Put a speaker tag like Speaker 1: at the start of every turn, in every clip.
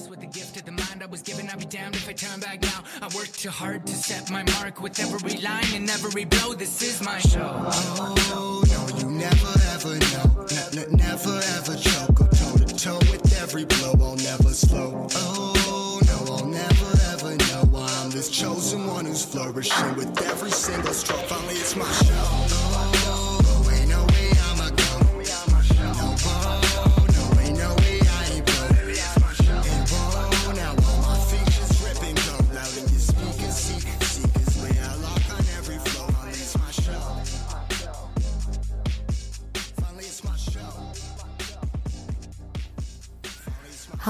Speaker 1: Blessed with the gift of the mind I was given, I'd be damned if I turn back now. I worked too hard to set my mark with every line and every blow. This is my show.
Speaker 2: Oh, no, you never ever know. N- never ever choke. Go toe to toe with every blow. I'll never slow. Oh, no, I'll never ever know I'm this chosen one who's flourishing with every single stroke. Finally, it's my show.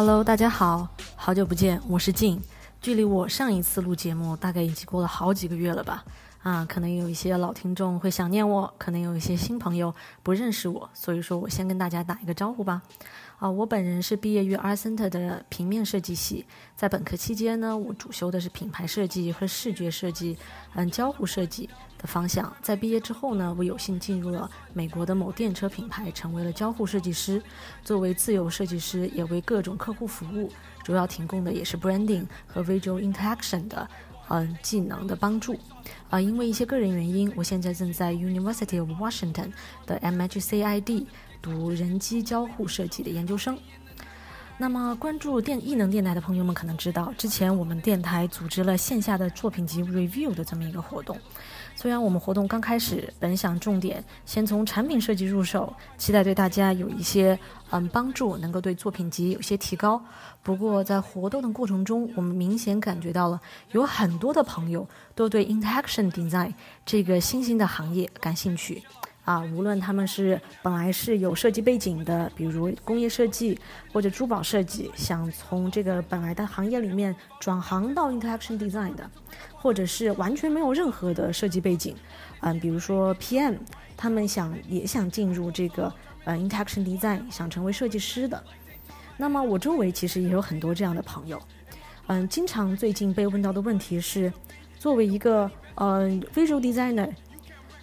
Speaker 3: Hello，大家好，好久不见，我是静。距离我上一次录节目大概已经过了好几个月了吧？啊，可能有一些老听众会想念我，可能有一些新朋友不认识我，所以说我先跟大家打一个招呼吧。啊，我本人是毕业于 Art Center 的平面设计系，在本科期间呢，我主修的是品牌设计和视觉设计，嗯，交互设计的方向。在毕业之后呢，我有幸进入了美国的某电车品牌，成为了交互设计师。作为自由设计师，也为各种客户服务，主要提供的也是 branding 和 visual interaction 的。嗯，技能的帮助，啊、因为一些个人原因，我现在正在 University of Washington 的 MHCID 读人机交互设计的研究生。那么，关注电艺能电台的朋友们可能知道，之前我们电台组织了线下的作品集 review 的这么一个活动。虽然我们活动刚开始，本想重点先从产品设计入手，期待对大家有一些嗯帮助，能够对作品集有些提高。不过在活动的过程中，我们明显感觉到了有很多的朋友都对 interaction design 这个新兴的行业感兴趣。啊，无论他们是本来是有设计背景的，比如工业设计或者珠宝设计，想从这个本来的行业里面转行到 interaction design 的，或者是完全没有任何的设计背景，嗯，比如说 PM，他们想也想进入这个呃 interaction design，想成为设计师的。那么我周围其实也有很多这样的朋友，嗯，经常最近被问到的问题是，作为一个呃 visual designer。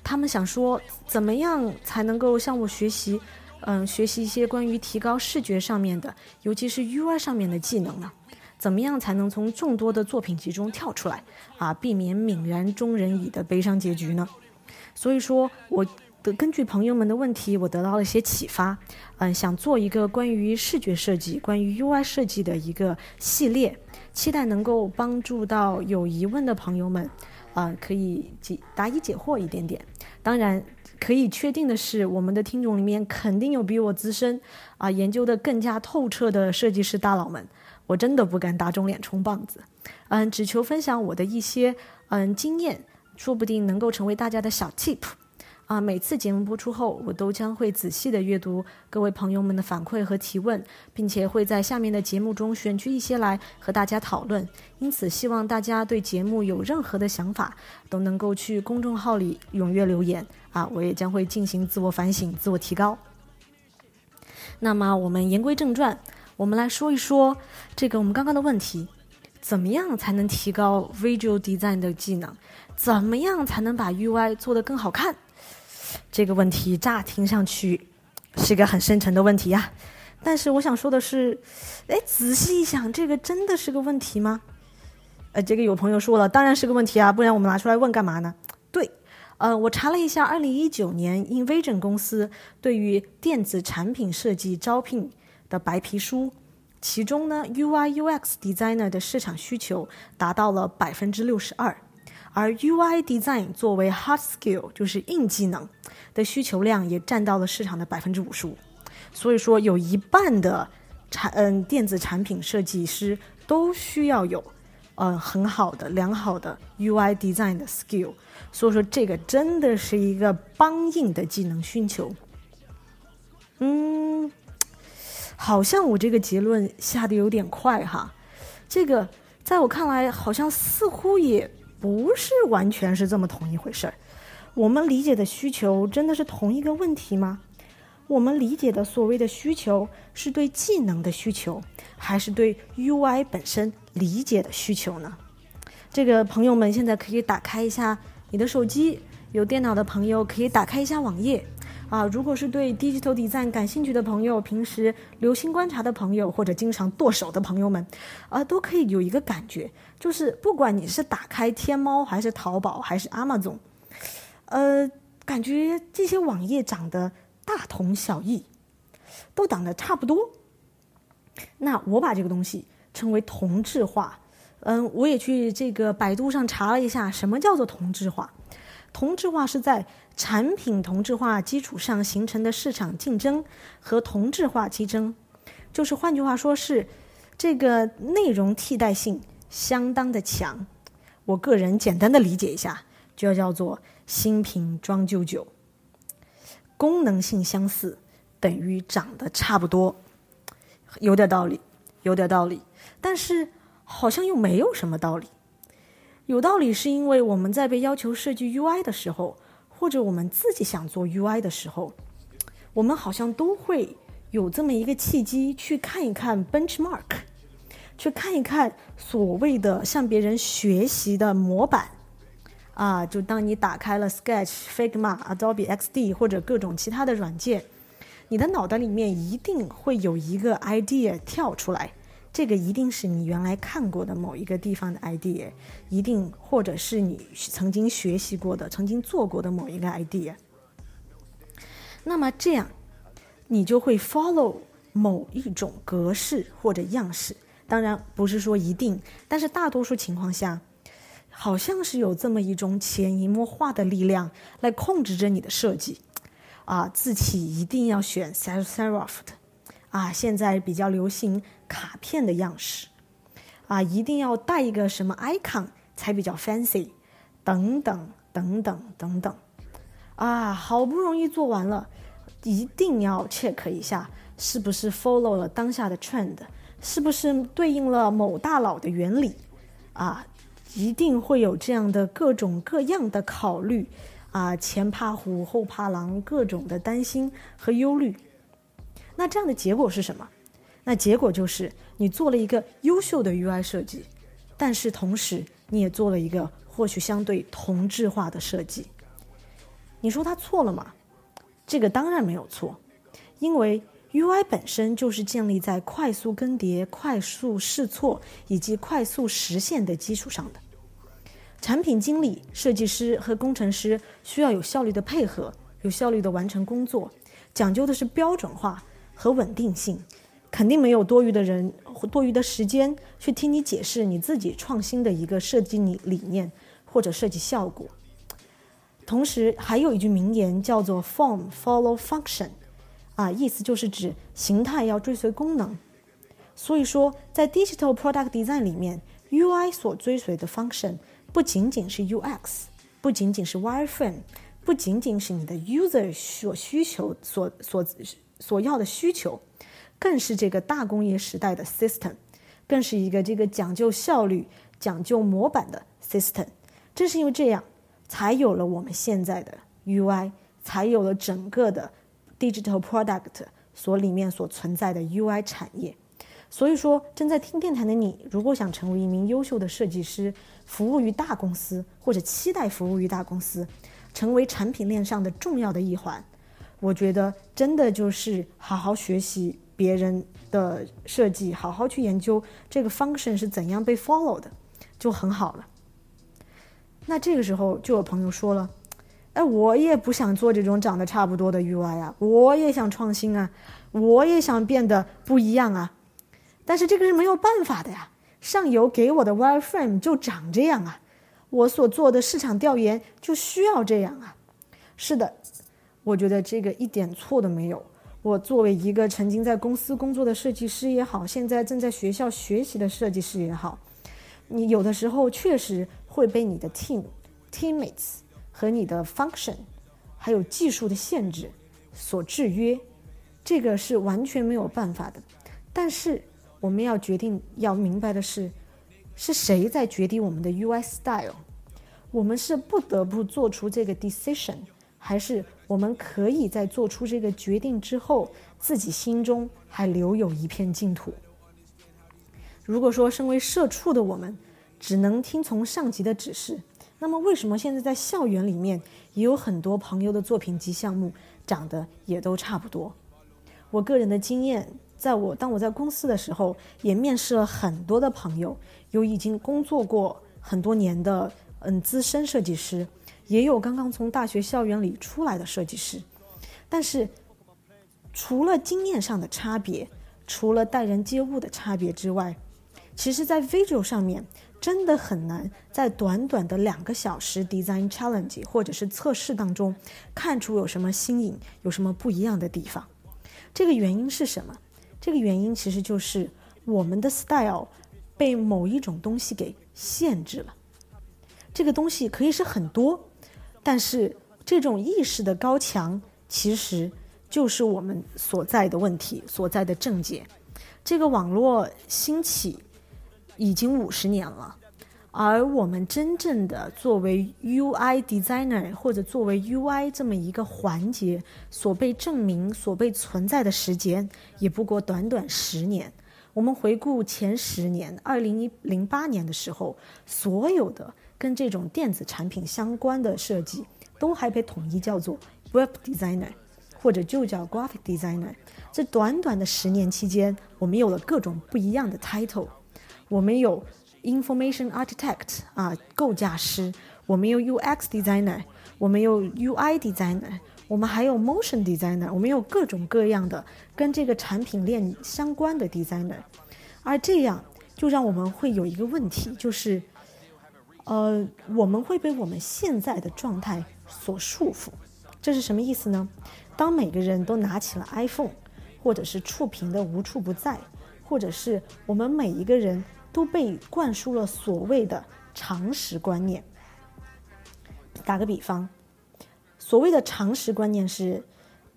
Speaker 3: 他们想说，怎么样才能够向我学习，嗯，学习一些关于提高视觉上面的，尤其是 UI 上面的技能呢？怎么样才能从众多的作品集中跳出来，啊，避免泯然众人矣的悲伤结局呢？所以说，我的根据朋友们的问题，我得到了一些启发，嗯，想做一个关于视觉设计、关于 UI 设计的一个系列，期待能够帮助到有疑问的朋友们。啊、可以解答疑解惑一点点。当然，可以确定的是，我们的听众里面肯定有比我资深啊、研究的更加透彻的设计师大佬们。我真的不敢打肿脸充胖子，嗯，只求分享我的一些嗯经验，说不定能够成为大家的小 tip。啊，每次节目播出后，我都将会仔细的阅读各位朋友们的反馈和提问，并且会在下面的节目中选取一些来和大家讨论。因此，希望大家对节目有任何的想法，都能够去公众号里踊跃留言啊！我也将会进行自我反省、自我提高。那么，我们言归正传，我们来说一说这个我们刚刚的问题：怎么样才能提高 visual design 的技能？怎么样才能把 UI 做得更好看？这个问题乍听上去是个很深沉的问题呀、但是我想说的是，哎，仔细一想，这个真的是个问题吗？呃，这个有朋友说了，当然是个问题啊，不然我们拿出来问干嘛呢？对，呃，我查了一下，二零一九年 Invision 公司对于电子产品设计招聘的白皮书，其中呢，UI UX designer 的市场需求达到了百分之六十二。而 UI design 作为 hard skill，就是硬技能的需求量也占到了市场的百分之五十五，所以说有一半的产嗯电子产品设计师都需要有呃很好的良好的 UI design 的 skill，所以说这个真的是一个帮硬的技能需求。嗯，好像我这个结论下的有点快哈，这个在我看来好像似乎也。不是完全是这么同一回事儿。我们理解的需求真的是同一个问题吗？我们理解的所谓的需求是对技能的需求，还是对 UI 本身理解的需求呢？这个朋友们现在可以打开一下你的手机，有电脑的朋友可以打开一下网页。啊，如果是对 digital design 感兴趣的朋友，平时留心观察的朋友，或者经常剁手的朋友们，啊，都可以有一个感觉，就是不管你是打开天猫，还是淘宝，还是 Amazon，呃，感觉这些网页长得大同小异，都长得差不多。那我把这个东西称为同质化。嗯，我也去这个百度上查了一下，什么叫做同质化？同质化是在产品同质化基础上形成的市场竞争和同质化竞争，就是换句话说是这个内容替代性相当的强。我个人简单的理解一下，就叫做新瓶装旧酒，功能性相似等于长得差不多，有点道理，有点道理，但是好像又没有什么道理。有道理，是因为我们在被要求设计 UI 的时候，或者我们自己想做 UI 的时候，我们好像都会有这么一个契机，去看一看 benchmark，去看一看所谓的向别人学习的模板。啊，就当你打开了 Sketch、Figma、Adobe XD 或者各种其他的软件，你的脑袋里面一定会有一个 idea 跳出来。这个一定是你原来看过的某一个地方的 idea，一定或者是你曾经学习过的、曾经做过的某一个 idea。那么这样，你就会 follow 某一种格式或者样式。当然不是说一定，但是大多数情况下，好像是有这么一种潜移默化的力量来控制着你的设计。啊，字体一定要选 sans serif 的。啊，现在比较流行卡片的样式，啊，一定要带一个什么 icon 才比较 fancy，等等等等等等，啊，好不容易做完了，一定要 check 一下是不是 follow 了当下的 trend，是不是对应了某大佬的原理，啊，一定会有这样的各种各样的考虑，啊，前怕虎后怕狼，各种的担心和忧虑。那这样的结果是什么？那结果就是你做了一个优秀的 UI 设计，但是同时你也做了一个或许相对同质化的设计。你说他错了吗？这个当然没有错，因为 UI 本身就是建立在快速更迭、快速试错以及快速实现的基础上的。产品经理、设计师和工程师需要有效率的配合，有效率的完成工作，讲究的是标准化。和稳定性，肯定没有多余的人、多余的时间去听你解释你自己创新的一个设计理理念或者设计效果。同时，还有一句名言叫做 “form follow function”，啊，意思就是指形态要追随功能。所以说，在 digital product design 里面，UI 所追随的 function 不仅仅是 UX，不仅仅是 wireframe，不仅仅是你的 user 所需求所所。所要的需求，更是这个大工业时代的 system，更是一个这个讲究效率、讲究模板的 system。正是因为这样，才有了我们现在的 UI，才有了整个的 digital product 所里面所存在的 UI 产业。所以说，正在听电台的你，如果想成为一名优秀的设计师，服务于大公司，或者期待服务于大公司，成为产品链上的重要的一环。我觉得真的就是好好学习别人的设计，好好去研究这个 function 是怎样被 follow 的，就很好了。那这个时候就有朋友说了：“哎，我也不想做这种长得差不多的 UI 啊，我也想创新啊，我也想变得不一样啊。但是这个是没有办法的呀，上游给我的 wireframe 就长这样啊，我所做的市场调研就需要这样啊。是的。”我觉得这个一点错都没有。我作为一个曾经在公司工作的设计师也好，现在正在学校学习的设计师也好，你有的时候确实会被你的 team、teammates 和你的 function，还有技术的限制所制约，这个是完全没有办法的。但是我们要决定要明白的是，是谁在决定我们的 UI style？我们是不得不做出这个 decision，还是？我们可以在做出这个决定之后，自己心中还留有一片净土。如果说身为社畜的我们只能听从上级的指示，那么为什么现在在校园里面也有很多朋友的作品集项目长得也都差不多。我个人的经验，在我当我在公司的时候，也面试了很多的朋友，有已经工作过很多年的嗯资深设计师，也有刚刚从大学校园里出来的设计师。但是，除了经验上的差别，除了待人接物的差别之外，其实，在 visual 上面真的很难在短短的两个小时 design challenge 或者是测试当中看出有什么新颖、有什么不一样的地方。这个原因是什么？这个原因其实就是我们的 style 被某一种东西给限制了。这个东西可以是很多，但是这种意识的高强，其实就是我们所在的问题所在的症结。这个网络兴起已经五十年了。而我们真正的作为 UI designer 或者作为 UI 这么一个环节所被证明、所被存在的时间，也不过短短十年。我们回顾前十年，二零一零八年的时候，所有的跟这种电子产品相关的设计，都还被统一叫做 Web designer，或者就叫 Graphic designer。这短短的十年期间，我们有了各种不一样的 title，我们有。Information Architect 啊，构架师，我们有 UX Designer，我们有 UI Designer，我们还有 Motion Designer，我们有各种各样的跟这个产品链相关的 Designer，而这样就让我们会有一个问题，就是，呃，我们会被我们现在的状态所束缚。这是什么意思呢？当每个人都拿起了 iPhone，或者是触屏的无处不在，或者是我们每一个人。都被灌输了所谓的常识观念。打个比方，所谓的常识观念是，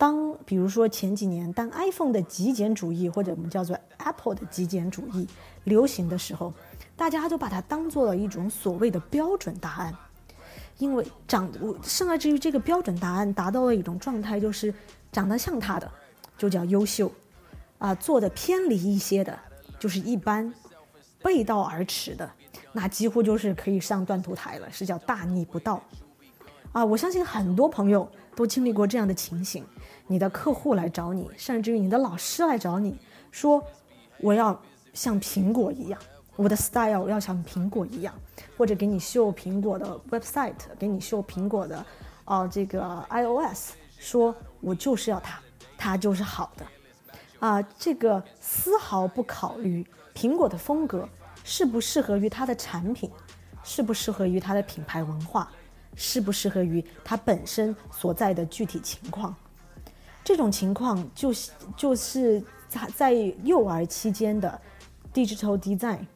Speaker 3: 当比如说前几年，当 iPhone 的极简主义或者我们叫做 Apple 的极简主义流行的时候，大家都把它当做了一种所谓的标准答案，因为长我甚至于这个标准答案达到了一种状态，就是长得像它的就叫优秀，啊，做的偏离一些的就是一般。背道而驰的，那几乎就是可以上断头台了，是叫大逆不道啊！我相信很多朋友都经历过这样的情形：你的客户来找你，甚至于你的老师来找你说，我要像苹果一样，我的 style 要像苹果一样，或者给你秀苹果的 website，给你秀苹果的啊这个 iOS，说我就是要它，它就是好的啊！这个丝毫不考虑。苹果的风格适不适合于它的产品，适不适合于它的品牌文化，适不适合于它本身所在的具体情况？这种情况就是就是在在幼儿期间的 digital design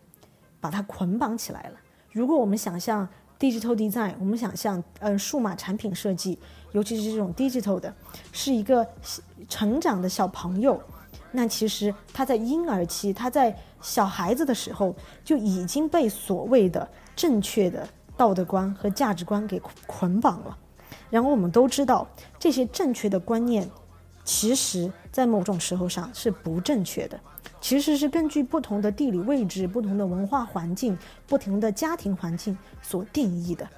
Speaker 3: 把它捆绑起来了。如果我们想象 digital design，我们想象嗯数码产品设计，尤其是这种 digital 的，是一个成长的小朋友。那其实他在婴儿期，他在小孩子的时候就已经被所谓的正确的道德观和价值观给捆绑了。然后我们都知道，这些正确的观念，其实在某种时候上是不正确的，其实是根据不同的地理位置、不同的文化环境、不同的家庭环境所定义的。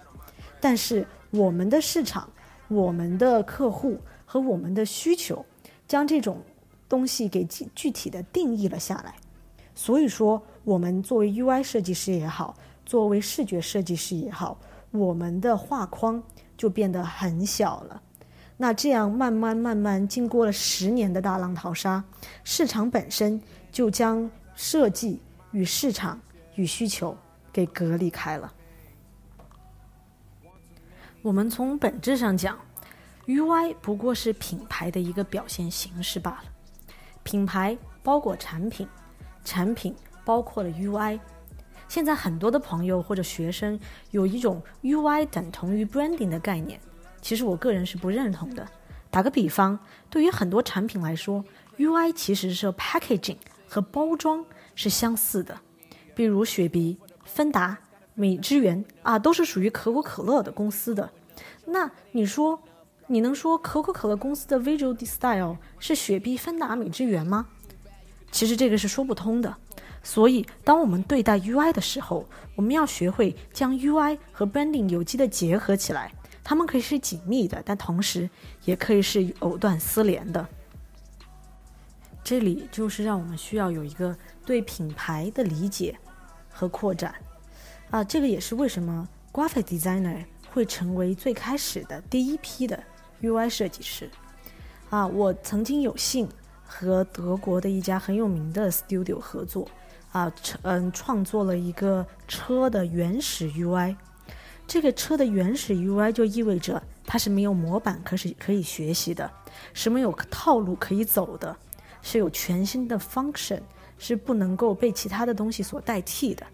Speaker 3: 但是我们的市场、我们的客户和我们的需求，将这种。东西给具具体的定义了下来，所以说我们作为 UI 设计师也好，作为视觉设计师也好，我们的画框就变得很小了。那这样慢慢慢慢经过了十年的大浪淘沙，市场本身就将设计与市场与需求给隔离开了。我们从本质上讲，UI 不过是品牌的一个表现形式罢了。品牌包裹产品，产品包括了 UI。现在很多的朋友或者学生有一种 UI 等同于 branding 的概念，其实我个人是不认同的。打个比方，对于很多产品来说，UI 其实是 packaging 和包装是相似的。比如雪碧、芬达、美汁源啊，都是属于可口可乐的公司的。那你说？你能说可口可乐公司的 visual style 是雪碧、芬达、美之源吗？其实这个是说不通的。所以，当我们对待 UI 的时候，我们要学会将 UI 和 branding 有机的结合起来，它们可以是紧密的，但同时也可以是藕断丝连的。这里就是让我们需要有一个对品牌的理解和扩展啊，这个也是为什么 graphic designer 会成为最开始的第一批的 UI 设计师啊。我曾经有幸和德国的一家很有名的 studio 合作啊，嗯，创作了一个车的原始 UI。这个车的原始 UI 就意味着它是没有模板可是可以学习的，是没有套路可以走的。是有全新的 function，是不能够被其他的东西所代替的。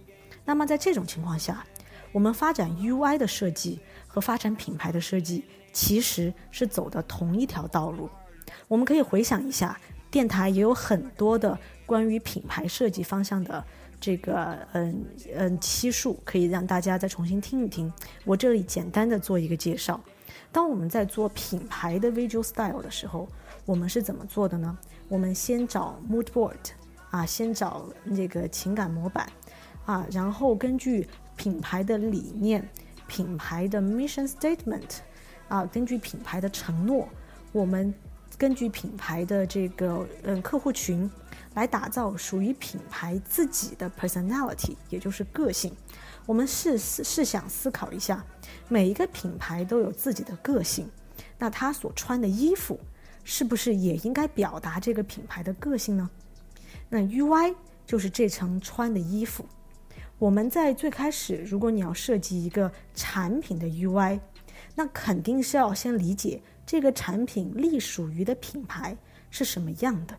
Speaker 3: 那么在这种情况下，我们发展 UI 的设计和发展品牌的设计其实是走的同一条道路。我们可以回想一下，电台也有很多的关于品牌设计方向的这个嗯嗯期数，可以让大家再重新听一听。我这里简单的做一个介绍。当我们在做品牌的 visual style 的时候，我们是怎么做的呢？我们先找 mood board，啊，先找那个情感模板，啊，然后根据品牌的理念、品牌的 mission statement，啊，根据品牌的承诺，我们根据品牌的这个嗯客户群，来打造属于品牌自己的 personality，也就是个性。我们试试试想思考一下，每一个品牌都有自己的个性，那他所穿的衣服。是不是也应该表达这个品牌的个性呢？那 UI 就是这层穿的衣服。我们在最开始，如果你要设计一个产品的 UI，那肯定是要先理解这个产品隶属于的品牌是什么样的。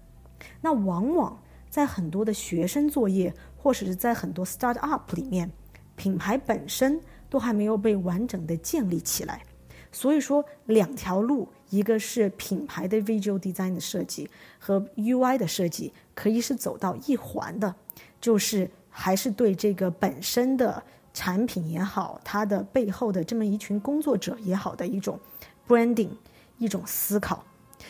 Speaker 3: 那往往在很多的学生作业，或者是在很多 start up 里面，品牌本身都还没有被完整的建立起来。所以说，两条路。一个是品牌的 visual design 的设计和 UI 的设计可以是走到一环的，就是还是对这个本身的产品也好，它的背后的这么一群工作者也好的一种 branding 一种思考。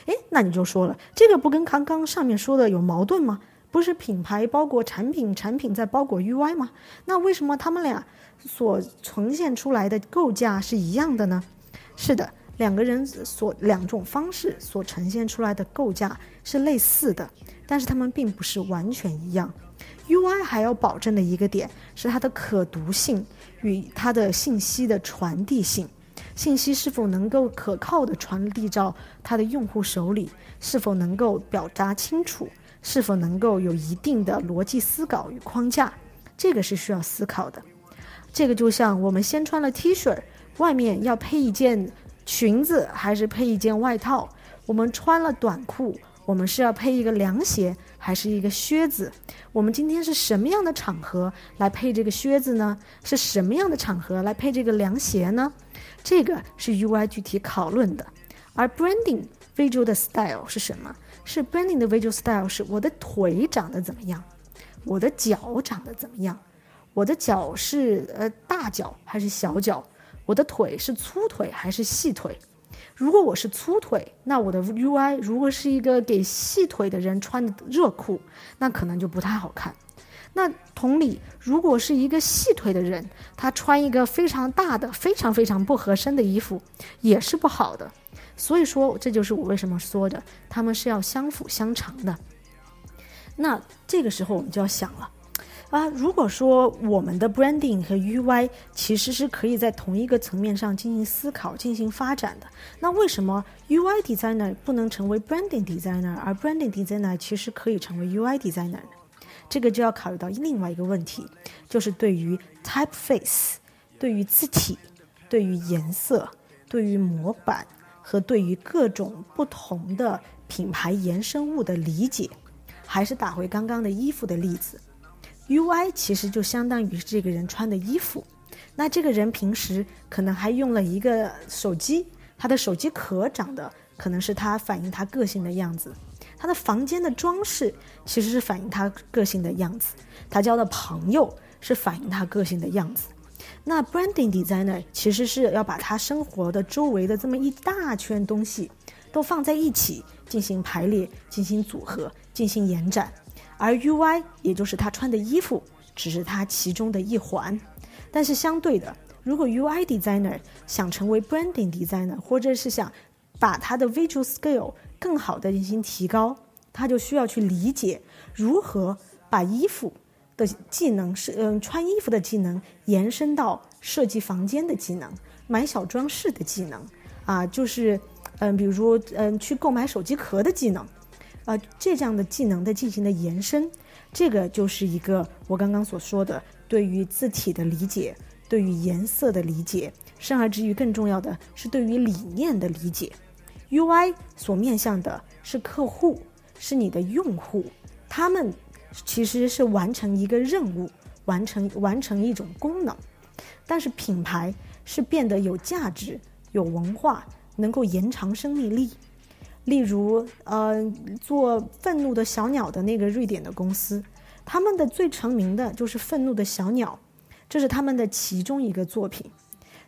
Speaker 3: 诶，那你就说了，这个不跟刚刚上面说的有矛盾吗？不是品牌包裹产品，产品在包裹 UI 吗？那为什么他们俩所呈现出来的构架是一样的呢？是的。两个人所两种方式所呈现出来的构架是类似的，但是它们并不是完全一样。UI 还要保证的一个点是它的可读性与它的信息的传递性，信息是否能够可靠的传递到它的用户手里，是否能够表达清楚，是否能够有一定的逻辑思考与框架，这个是需要思考的。这个就像我们先穿了 T 恤，外面要配一件。裙子还是配一件外套？我们穿了短裤，我们是要配一个凉鞋还是一个靴子？我们今天是什么样的场合来配这个靴子呢？是什么样的场合来配这个凉鞋呢？这个是 UI 具体讨论的。而 Branding Visual 的 Style 是什么？是 Branding 的 Visual Style 是我的腿长得怎么样？我的脚长得怎么样？我的脚是呃大脚还是小脚？我的腿是粗腿还是细腿？如果我是粗腿，那我的 UI 如果是一个给细腿的人穿的热裤，那可能就不太好看。那同理，如果是一个细腿的人，他穿一个非常大的、非常非常不合身的衣服，也是不好的。所以说，这就是我为什么说的，他们是要相辅相成的。那这个时候，我们就要想了。啊，如果说我们的 branding 和 UI 其实是可以在同一个层面上进行思考、进行发展的，那为什么 UI designer 不能成为 branding designer，而 branding designer 其实可以成为 UI designer 呢？这个就要考虑到另外一个问题，就是对于 typeface、对于字体、对于颜色、对于模板和对于各种不同的品牌衍生物的理解，还是打回刚刚的衣服的例子。UI 其实就相当于是这个人穿的衣服，那这个人平时可能还用了一个手机，他的手机壳长得可能是他反映他个性的样子，他的房间的装饰其实是反映他个性的样子，他交的朋友是反映他个性的样子。那 Branding Designer 其实是要把他生活的周围的这么一大圈东西都放在一起进行排列、进行组合、进行延展。而 UI 也就是他穿的衣服，只是他其中的一环。但是相对的如果 UI designer 想成为 branding designer，或者是想把他的 visual skill 更好的进行提高，他就需要去理解如何把衣服的技能是嗯穿衣服的技能延伸到设计房间的技能、买小装饰的技能啊，就是嗯比如嗯去购买手机壳的技能啊，这样的技能的进行的延伸，这个就是一个我刚刚所说的对于字体的理解。对于颜色的理解，甚而至于更重要的是对于理念的理解。UI 所面向的是客户，是你的用户，他们其实是完成一个任务，完成完成一种功能。但是品牌是变得有价值、有文化，能够延长生命力。例如，呃，做愤怒的小鸟的那个瑞典的公司，他们的最成名的就是愤怒的小鸟。这是他们的其中一个作品，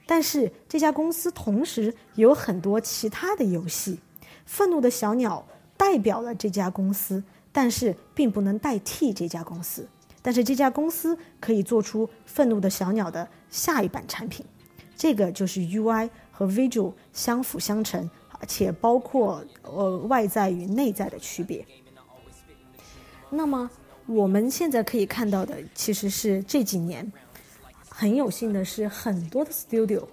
Speaker 3: 但是这家公司同时有很多其他的游戏。愤怒的小鸟代表了这家公司，但是并不能代替这家公司。但是这家公司可以做出愤怒的小鸟的下一版产品。这个就是 UI 和 Visual 相辅相成，而且包括呃外在与内在的区别。那么我们现在可以看到的，其实是这几年。很有幸的是，很多的 studio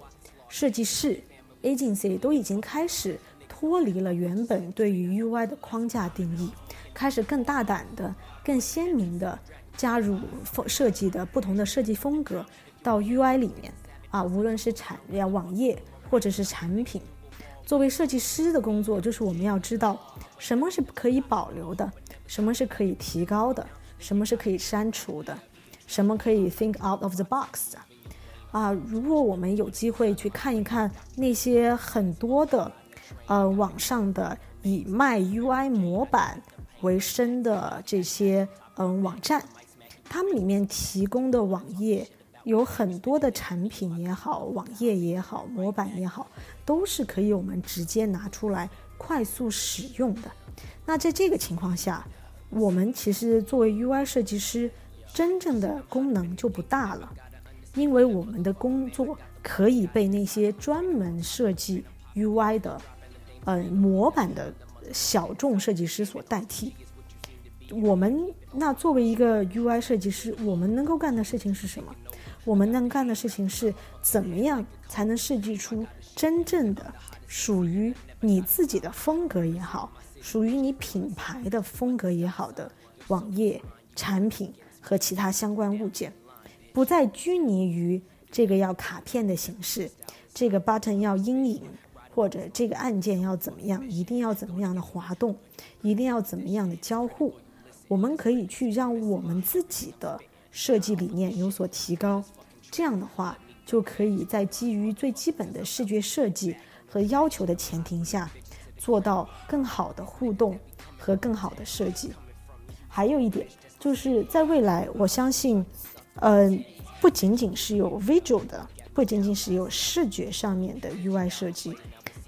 Speaker 3: 设计师 agency 都已经开始脱离了原本对于 UI 的框架定义，开始更大胆的、更鲜明的加入设计的不同的设计风格到 UI 里面啊，无论是产业、网页或者是产品。作为设计师的工作，就是我们要知道什么是可以保留的，什么是可以提高的，什么是可以删除的。什么可以 think out of the box 啊？如果我们有机会去看一看那些很多的，呃，网上的以卖 UI 模板为生的这些嗯网站，他们里面提供的网页有很多的产品也好，网页也好，模板也好，都是可以我们直接拿出来快速使用的。那在这个情况下，我们其实作为 UI 设计师。真正的功能就不大了，因为我们的工作可以被那些专门设计 UI 的，呃模板的小众设计师所代替。我们那作为一个 UI 设计师，我们能够干的事情是什么？我们能干的事情是怎么样才能设计出真正的属于你自己的风格也好，属于你品牌的风格也好的网页产品。和其他相关物件，不再拘泥于这个要卡片的形式，这个 button 要阴影，或者这个按键要怎么样，一定要怎么样的滑动，一定要怎么样的交互。我们可以去让我们自己的设计理念有所提高，这样的话就可以在基于最基本的视觉设计和要求的前提下，做到更好的互动和更好的设计。还有一点。就是在未来，我相信，嗯，不仅仅是有 visual 的，不仅仅是有视觉上面的 UI 设计，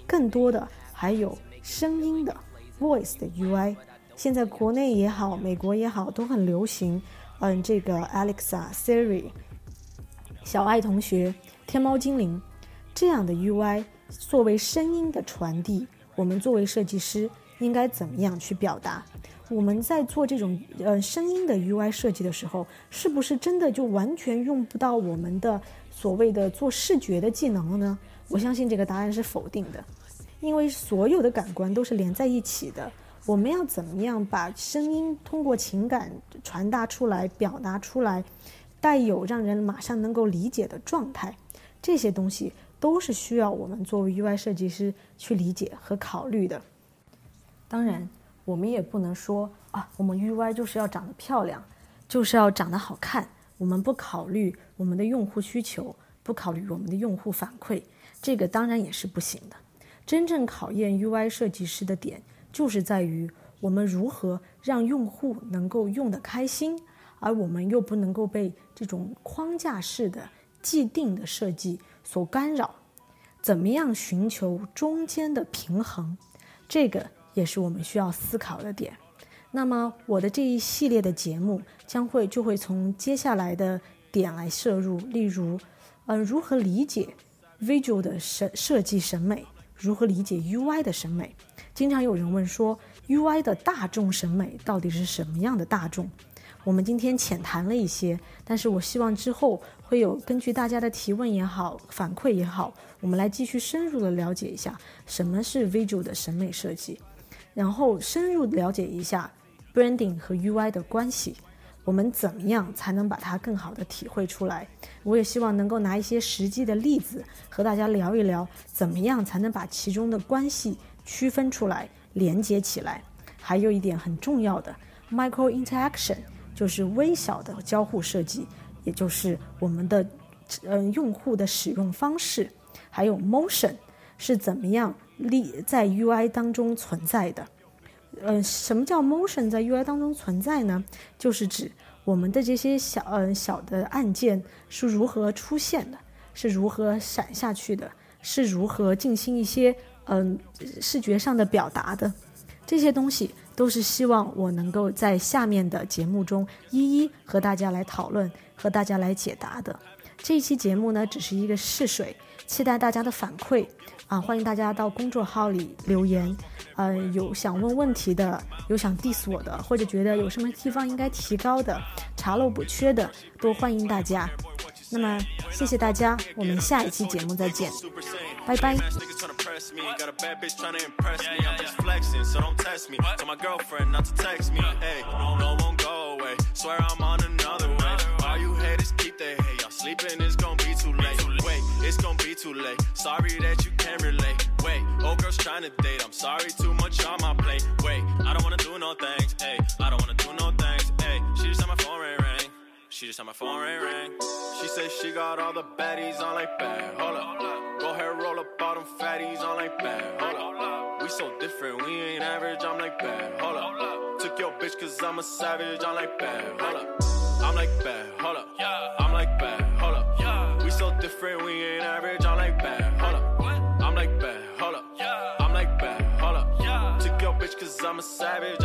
Speaker 3: 更多的还有声音的 voice 的 UI。现在国内也好，美国也好，都很流行，嗯，这个 Alexa、Siri、小爱同学、天猫精灵这样的 UI，作为声音的传递，我们作为设计师应该怎么样去表达？我们在做这种呃声音的 UI 设计的时候，是不是真的就完全用不到我们的所谓的做视觉的技能了呢？我相信这个答案是否定的，因为所有的感官都是连在一起的。我们要怎么样把声音通过情感传达出来、表达出来，带有让人马上能够理解的状态，这些东西都是需要我们作为 UI 设计师去理解和考虑的。当然。我们也不能说啊，我们 UI 就是要长得漂亮，就是要长得好看。我们不考虑我们的用户需求，不考虑我们的用户反馈，这个当然也是不行的。真正考验 UI 设计师的点，就是在于我们如何让用户能够用得开心，而我们又不能够被这种框架式的既定的设计所干扰。怎么样寻求中间的平衡？这个。也是我们需要思考的点。那么，我的这一系列的节目将会就会从接下来的点来摄入，例如，呃，如何理解 visual 的设设计审美？如何理解 UI 的审美？经常有人问说，UI 的大众审美到底是什么样的大众？我们今天浅谈了一些，但是我希望之后会有根据大家的提问也好，反馈也好，我们来继续深入的了解一下什么是 visual 的审美设计，然后深入了解一下 branding 和 UI 的关系，我们怎么样才能把它更好的体会出来？我也希望能够拿一些实际的例子和大家聊一聊，怎么样才能把其中的关系区分出来、连接起来。还有一点很重要的 micro interaction。就是微小的交互设计，也就是我们的嗯用户的使用方式，还有 motion 是怎么样立在 UI 当中存在的？嗯，什么叫 motion 在 UI 当中存在呢？就是指我们的这些小嗯小的按键是如何出现的，是如何闪下去的，是如何进行一些嗯视觉上的表达的，这些东西。都是希望我能够在下面的节目中一一和大家来讨论，和大家来解答的。这一期节目呢，只是一个试水，期待大家的反馈啊！欢迎大家到公众号里留言，呃，有想问问题的，有想 diss 我的，或者觉得有什么地方应该提高的，查漏补缺的，都欢迎大家。那么，谢谢大家，我们下一期节目再见，拜拜。impress me. Got a bad bitch trying to impress me. I'm just flexing, so don't test me. Tell my girlfriend not to text me. Hey, no, no, won't go away. Swear I'm on another way. All you haters keep their hate. Y'all sleeping, it's gonna be too late. Sorry that you can't relate. Wait, old girl's trying to date. I'm sorry, too much on my plate. Wait, I don't wanna do no things. Hey, I don't wanna do no things. Hey, she just had my phone ring ring. She just had my phone ring ring. She said she got all the baddies on like bad. Hold up. Go ahead, roll up all them fatties, I'm like bad. Hold up. We so different, we ain't average, I'm like bad. Hold up. Took your bitch cause I'm a savage, I'm like bad. Hold up. I'm like bad, hold up. Yeah, I'm like bad, different, we ain't average, I'm like bad. Hold up. I'm like bad, hold up. I'm like bad, hold up. Took your bitch cause I'm a savage.